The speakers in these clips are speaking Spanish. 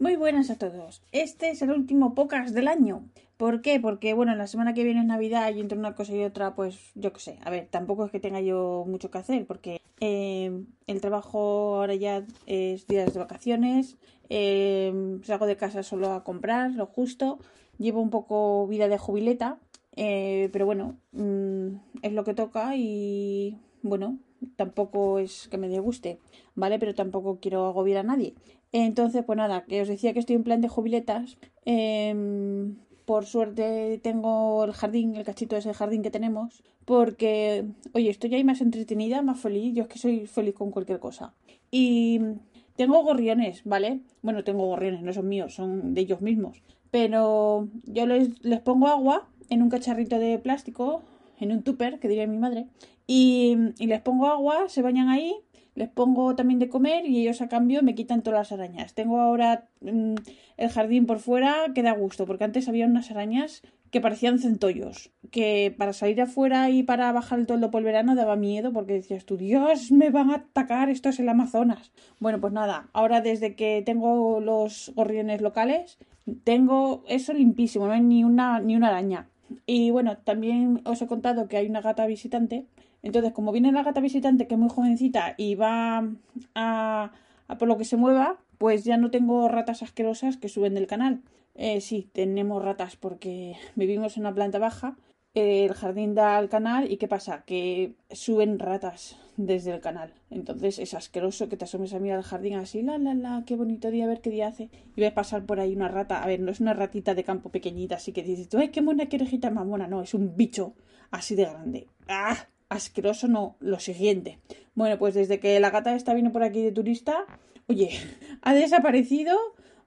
Muy buenas a todos. Este es el último podcast del año. ¿Por qué? Porque, bueno, la semana que viene es Navidad y entre una cosa y otra, pues yo qué sé. A ver, tampoco es que tenga yo mucho que hacer porque eh, el trabajo ahora ya es días de vacaciones. Eh, salgo de casa solo a comprar, lo justo. Llevo un poco vida de jubileta. Eh, pero bueno, mm, es lo que toca y bueno, tampoco es que me disguste, ¿vale? Pero tampoco quiero agobiar a nadie. Entonces, pues nada, que os decía que estoy en plan de jubiletas. Em, por suerte tengo el jardín, el cachito de ese jardín que tenemos, porque, oye, estoy ahí más entretenida, más feliz. Yo es que soy feliz con cualquier cosa. Y tengo gorriones, ¿vale? Bueno, tengo gorriones, no son míos, son de ellos mismos. Pero yo les, les pongo agua en un cacharrito de plástico, en un tupper, que diría mi madre, y, les pongo agua, se bañan ahí les pongo también de comer y ellos a cambio me quitan todas las arañas. Tengo ahora mm, el jardín por fuera que da gusto, porque antes había unas arañas que parecían centollos, que para salir afuera y para bajar el toldo por el verano daba miedo porque decías tú, Dios, me van a atacar, esto es el Amazonas. Bueno, pues nada, ahora desde que tengo los gorriones locales, tengo eso limpísimo, no hay ni una, ni una araña. Y bueno, también os he contado que hay una gata visitante entonces, como viene la gata visitante, que es muy jovencita y va a, por lo que se mueva, pues ya no tengo ratas asquerosas que suben del canal. Eh, sí, tenemos ratas porque vivimos en una planta baja, el jardín da al canal y ¿qué pasa? Que suben ratas desde el canal. Entonces es asqueroso que te asomes a mirar al jardín así, la, la, la, qué bonito día, a ver qué día hace. Y ves pasar por ahí una rata, a ver, no es una ratita de campo pequeñita, así que dices, ay, qué mona, qué orejita más mona, no, es un bicho así de grande. ¡Ah! asqueroso no, lo siguiente. Bueno, pues desde que la gata está vino por aquí de turista, oye, ha desaparecido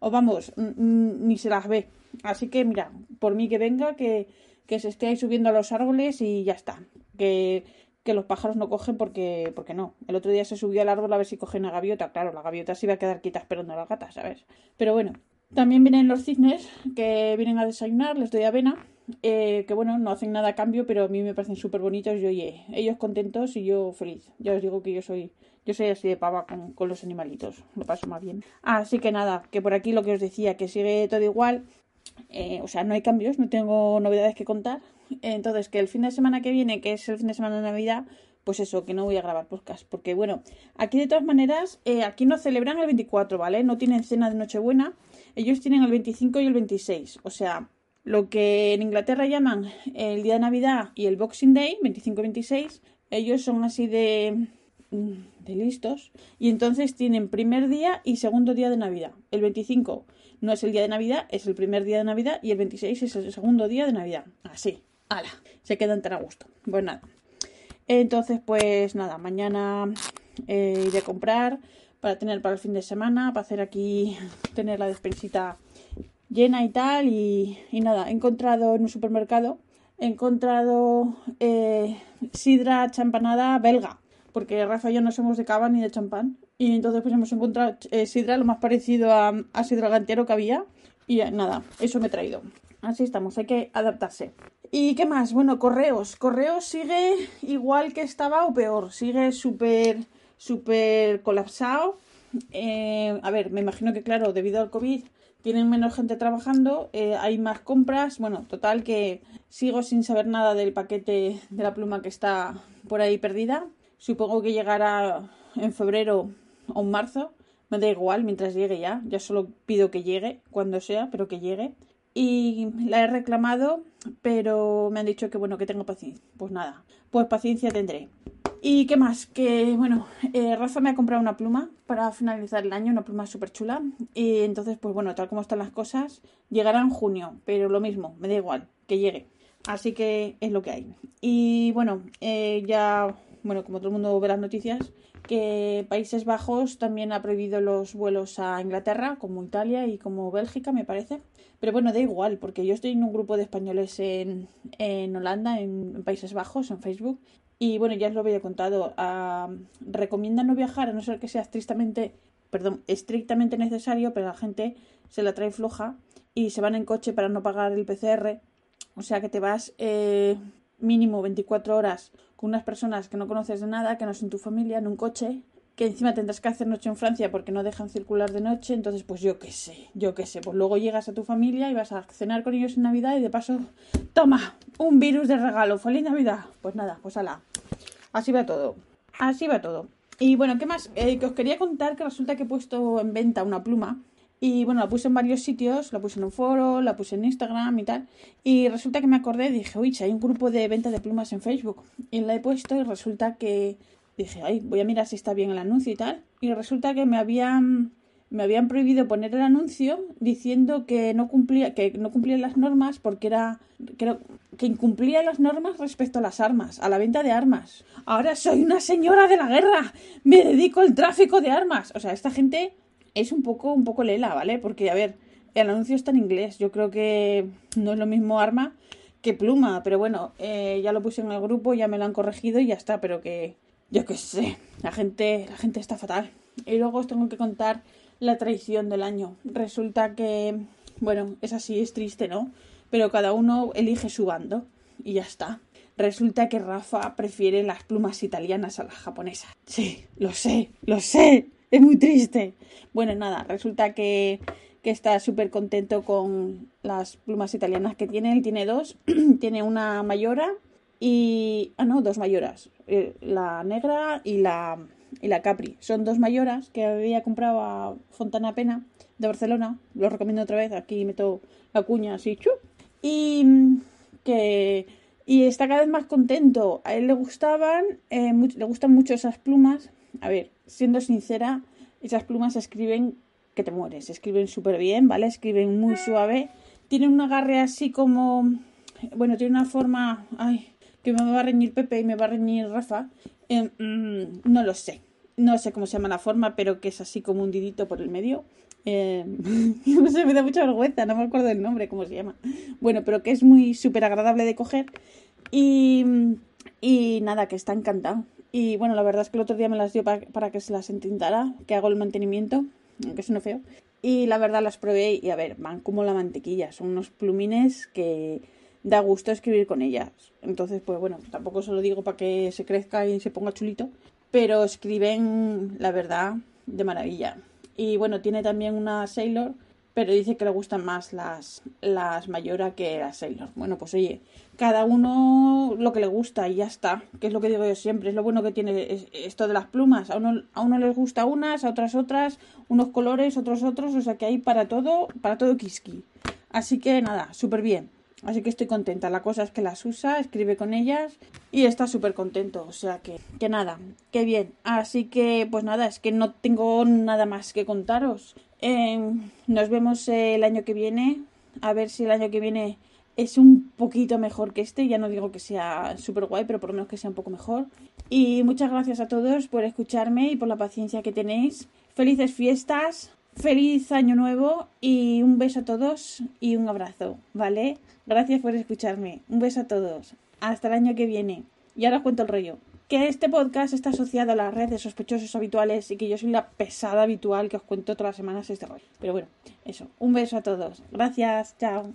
o vamos, ni se las ve. Así que mira, por mí que venga, que, que se esté ahí subiendo a los árboles y ya está. Que, que los pájaros no cogen porque, porque no. El otro día se subió al árbol a ver si cogen a gaviota. Claro, la gaviota se iba a quedar quieta esperando a la gata, ¿sabes? Pero bueno, también vienen los cisnes que vienen a desayunar, les doy avena eh, que bueno, no hacen nada a cambio, pero a mí me parecen súper bonitos y oye, ellos contentos y yo feliz. Ya os digo que yo soy, yo soy así de pava con, los animalitos, lo paso más bien. Así que nada, que por aquí lo que os decía, que sigue todo igual, eh, o sea, no hay cambios, no tengo novedades que contar. Entonces, que el fin de semana que viene, que es el fin de semana de Navidad, pues eso, que no voy a grabar podcast. Porque bueno, aquí de todas maneras, eh, aquí no celebran el 24, ¿vale? No tienen cena de Nochebuena. Ellos tienen el 25 y el 26. O sea, lo que en Inglaterra llaman el día de Navidad y el Boxing Day, 25-26, ellos son así de, de listos y entonces tienen primer día y segundo día de Navidad. El 25 no es el día de Navidad, es el primer día de Navidad y el 26 es el segundo día de Navidad. Así, ala, se quedan tan a gusto. Pues nada. Entonces, pues nada, mañana eh, iré a comprar para tener para el fin de semana, para hacer aquí, tener la despensita llena y tal. Y, nada, he encontrado en un supermercado, he encontrado eh, sidra champanada belga, porque Rafa y yo no somos de cava ni de champán. Y entonces pues hemos encontrado eh, sidra lo más parecido a, sidra gantero que había. Y eh, nada, eso me he traído. Así estamos, hay que adaptarse. ¿Y qué más? Bueno, correos. Correos sigue igual que estaba o peor. Sigue súper, súper colapsado. a ver, me imagino que claro, debido al COVID tienen menos gente trabajando, eh, hay más compras. Bueno, total que sigo sin saber nada del paquete de la pluma que está por ahí perdida. Supongo que llegará en febrero o en marzo. Me da igual mientras llegue ya. Ya solo pido que llegue cuando sea, pero que llegue. Y la he reclamado, pero me han dicho que bueno, que tengo paciencia. Pues nada, pues paciencia tendré. ¿Y qué más? Que bueno, eh, Rafa me ha comprado una pluma para finalizar el año, una pluma súper chula. Y entonces, pues bueno, tal como están las cosas, llegará en junio, pero lo mismo, me da igual, que llegue. Así que es lo que hay. Y bueno, eh, ya bueno, como todo el mundo ve las noticias, que Países Bajos también ha prohibido los vuelos a Inglaterra, como Italia y como Bélgica, me parece. Pero bueno, da igual, porque yo estoy en un grupo de españoles en, en Holanda, en, Países Bajos, en Facebook. Y bueno, ya os lo había contado. Uh, recomiendan no viajar a no ser que sea estrictamente, perdón, estrictamente necesario, pero la gente se la trae floja y se van en coche para no pagar el PCR. O sea que te vas eh, mínimo 24 horas con unas personas que no conoces de nada, que no son tu familia, en un coche, que encima tendrás que hacer noche en Francia porque no dejan circular de noche, entonces pues yo qué sé, yo qué sé, pues luego llegas a tu familia y vas a cenar con ellos en Navidad y de paso, toma, un virus de regalo, feliz Navidad. Pues nada, pues ala, así va todo, así va todo. Y bueno, ¿qué más? Eh, que os quería contar que resulta que he puesto en venta una pluma y bueno, la puse en varios sitios, la puse en un foro, la puse en Instagram y tal. Y resulta que me acordé y dije, uy, hay un grupo de venta de plumas en Facebook. Y la he puesto y resulta que dije, ay, voy a mirar si está bien el anuncio y tal. Y resulta que me habían me habían prohibido poner el anuncio diciendo que no cumplía que no cumplía las normas porque era creo que incumplía las normas respecto a las armas, a la venta de armas. Ahora soy una señora de la guerra, me dedico al tráfico de armas. O sea, esta gente es un poco, un poco lela, ¿vale? Porque, a ver, el anuncio está en inglés. Yo creo que no es lo mismo arma que pluma. Pero bueno, eh, ya lo puse en el grupo, ya me lo han corregido y ya está. Pero que, yo qué sé, la gente, la gente está fatal. Y luego os tengo que contar la traición del año. Resulta que, bueno, es así, es triste, ¿no? Pero cada uno elige su bando y ya está. Resulta que Rafa prefiere las plumas italianas a las japonesas. Sí, lo sé, lo sé. Es muy triste. Bueno, nada, resulta que, que está súper contento con las plumas italianas que tiene. Él tiene dos. tiene una mayora y... Ah, no, dos mayoras. Eh, la negra y la, y la Capri. Son dos mayoras que había comprado a Fontana Pena de Barcelona. Lo recomiendo otra vez. Aquí meto la cuña así. ¡chu! Y que... Y está cada vez más contento. A él le gustaban, eh, le gustan mucho esas plumas. A ver, siendo sincera, esas plumas escriben que te mueres, escriben súper bien, ¿vale? Escriben muy suave. Tienen un agarre así como... Bueno, tiene una forma... Ay, que me va a reñir Pepe y me va a reñir Rafa. Eh, mm, no lo sé. No sé cómo se llama la forma, pero que es así como un didito por el medio. Sé, me da mucha vergüenza, no me acuerdo del nombre, cómo se llama. Bueno, pero que es muy súper agradable de coger. Y, y nada, que está encantado. Y bueno, la verdad es que el otro día me las dio para, que se las entintara, que hago el mantenimiento, aunque no feo. Y la verdad las probé y a ver, van como la mantequilla, son unos plumines que da gusto escribir con ellas. Entonces, pues bueno, tampoco se lo digo para que se crezca y se ponga chulito, pero escriben, la verdad, de maravilla. Y bueno, tiene también una Sailor pero dice que le gustan más las, las Mayora que las Sailor. Bueno, pues oye, cada uno lo que le gusta y ya está, que es lo que digo yo siempre, es lo bueno que tiene esto de las plumas. A uno, a uno les gusta unas, a otras otras, unos colores, otros otros, o sea que hay para todo, para todo kiski. Así que nada, súper bien. Así que estoy contenta. La cosa es que las usa, escribe con ellas y está súper contento. O sea que, que nada, qué bien. Así que, pues nada, es que no tengo nada más que contaros. Em, nos vemos el año que viene. A ver si el año que viene es un poquito mejor que este. Ya no digo que sea súper guay, pero por lo menos que sea un poco mejor. Y muchas gracias a todos por escucharme y por la paciencia que tenéis. Felices fiestas, feliz año nuevo y un beso a todos y un abrazo, ¿vale? Gracias por escucharme. Un beso a todos. Hasta el año que viene. Y ahora os cuento el rollo que este podcast está asociado a la red de sospechosos habituales y que yo soy la pesada habitual que os cuento todas las semanas este rollo. Pero bueno, eso. Un beso a todos. Gracias. Chao.